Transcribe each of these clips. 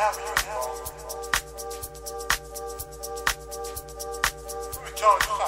Tenerife, wherever you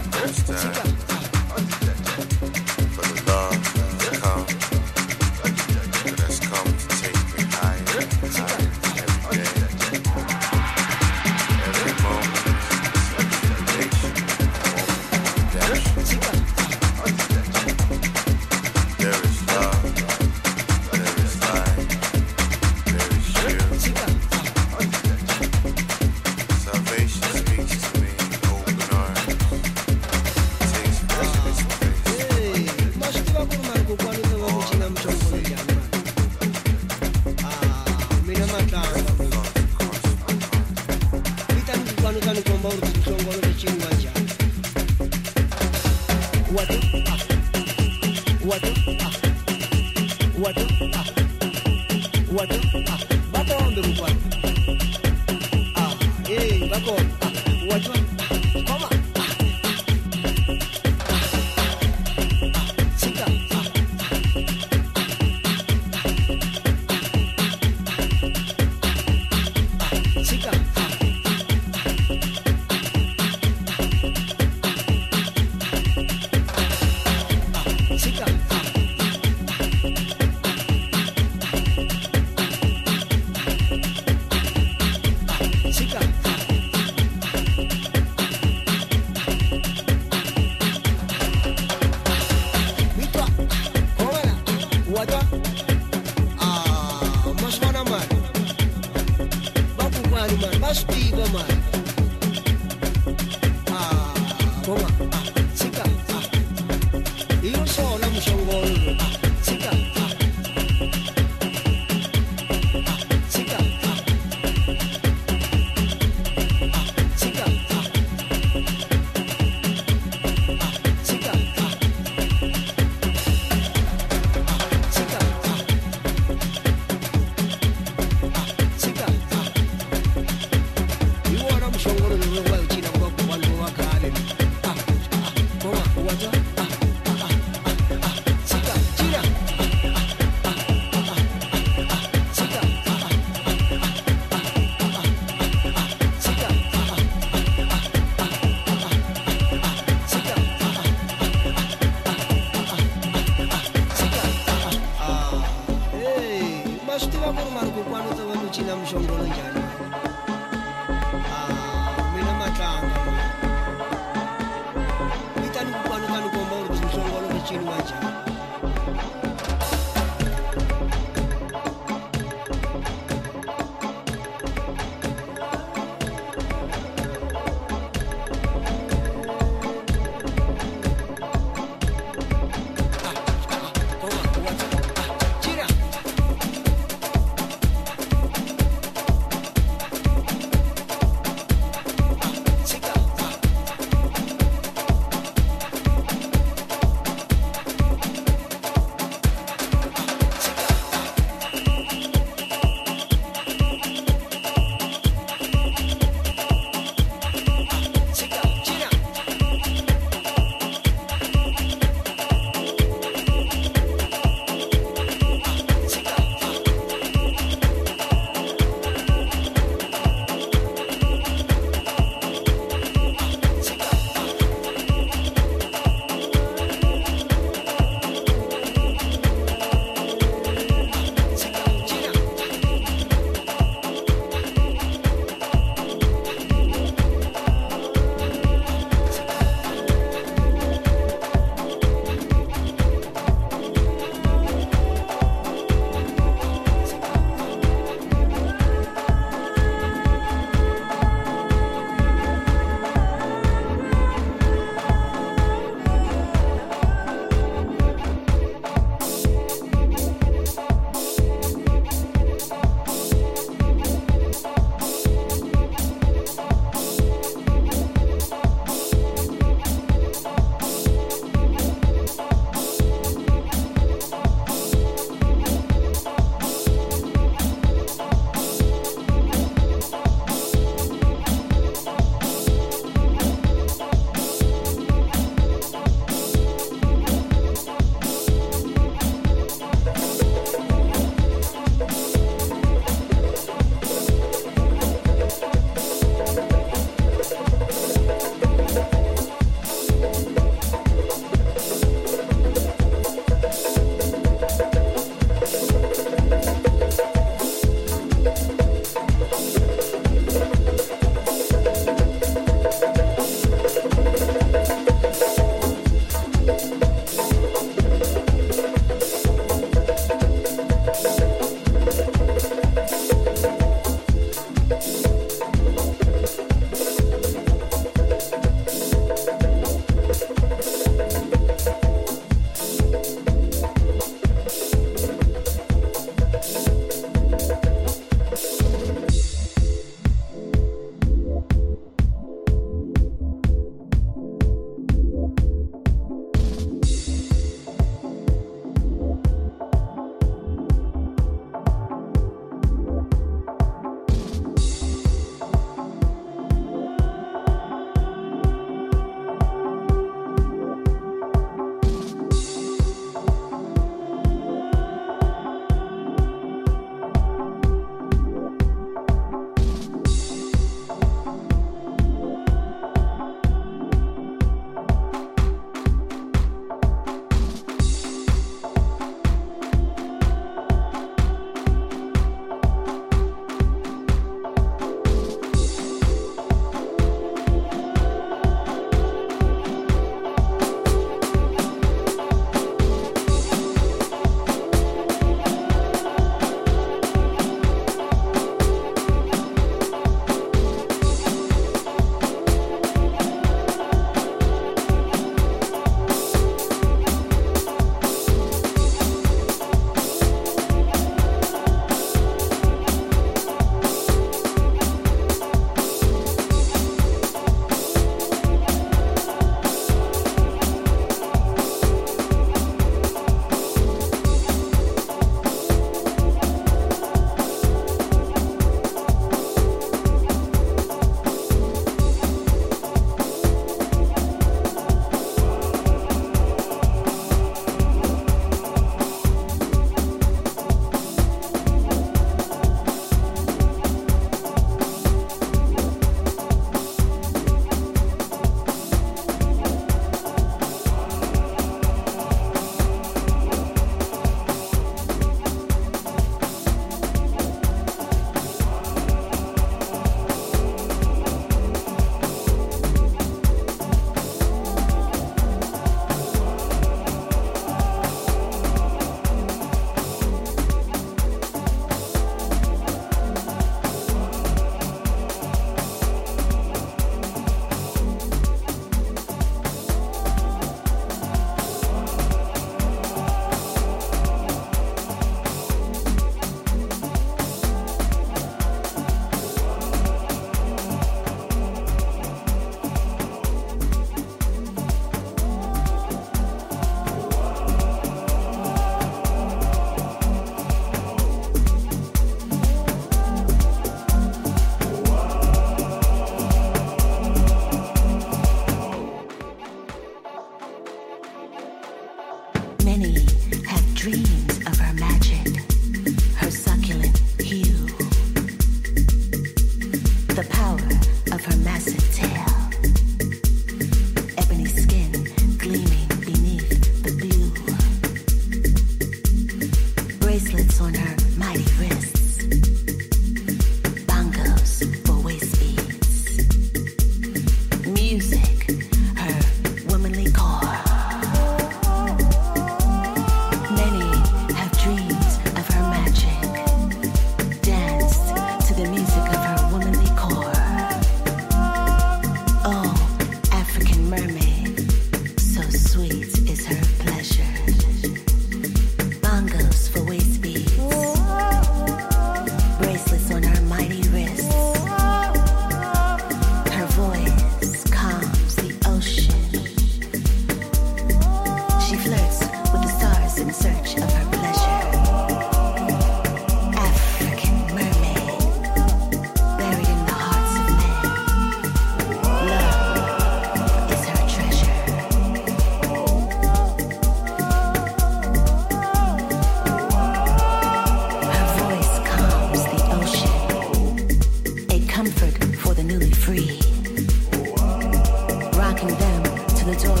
to the door.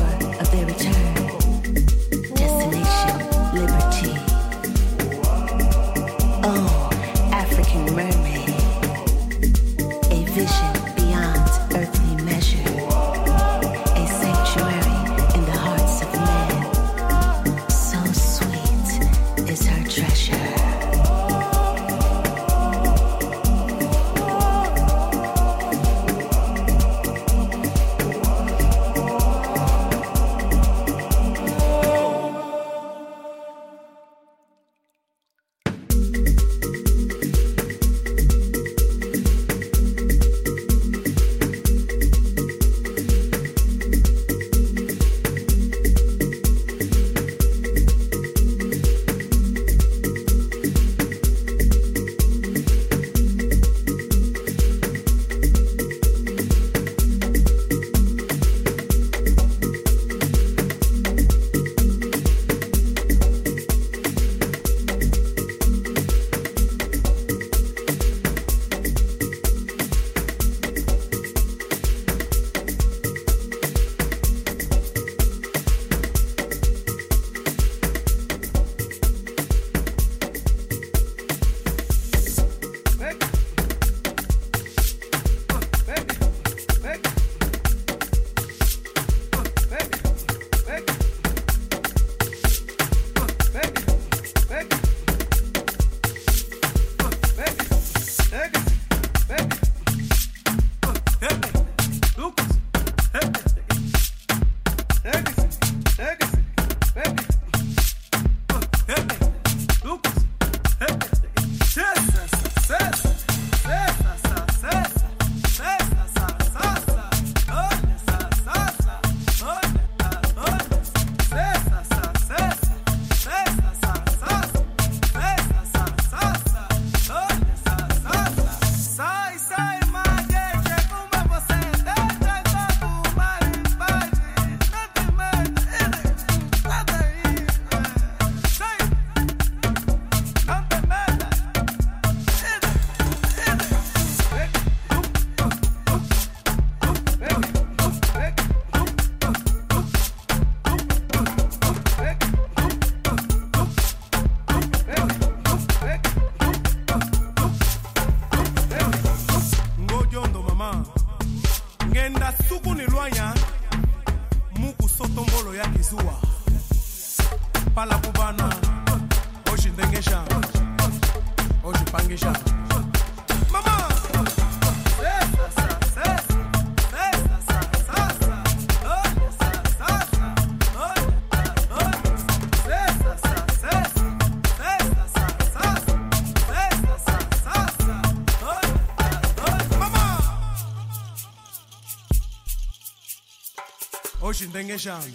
Ngeshana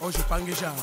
oshipangeshana